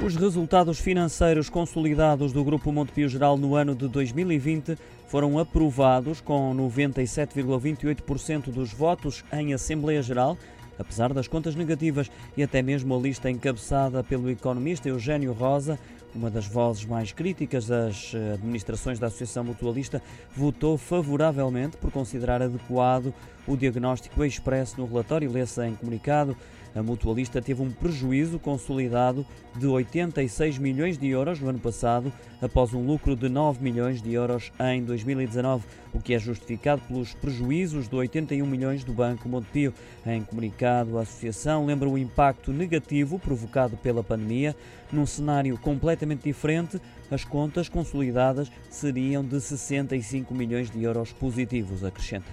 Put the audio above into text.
Os resultados financeiros consolidados do Grupo Montepio Geral no ano de 2020 foram aprovados com 97,28% dos votos em Assembleia Geral, apesar das contas negativas e até mesmo a lista encabeçada pelo economista Eugênio Rosa, uma das vozes mais críticas das eh, administrações da Associação Mutualista, votou favoravelmente por considerar adequado o diagnóstico expresso no relatório. Lê-se em comunicado. A mutualista teve um prejuízo consolidado de 86 milhões de euros no ano passado, após um lucro de 9 milhões de euros em 2019, o que é justificado pelos prejuízos de 81 milhões do Banco Montepio. Em comunicado, a associação lembra o impacto negativo provocado pela pandemia. Num cenário completamente diferente, as contas consolidadas seriam de 65 milhões de euros positivos, acrescenta.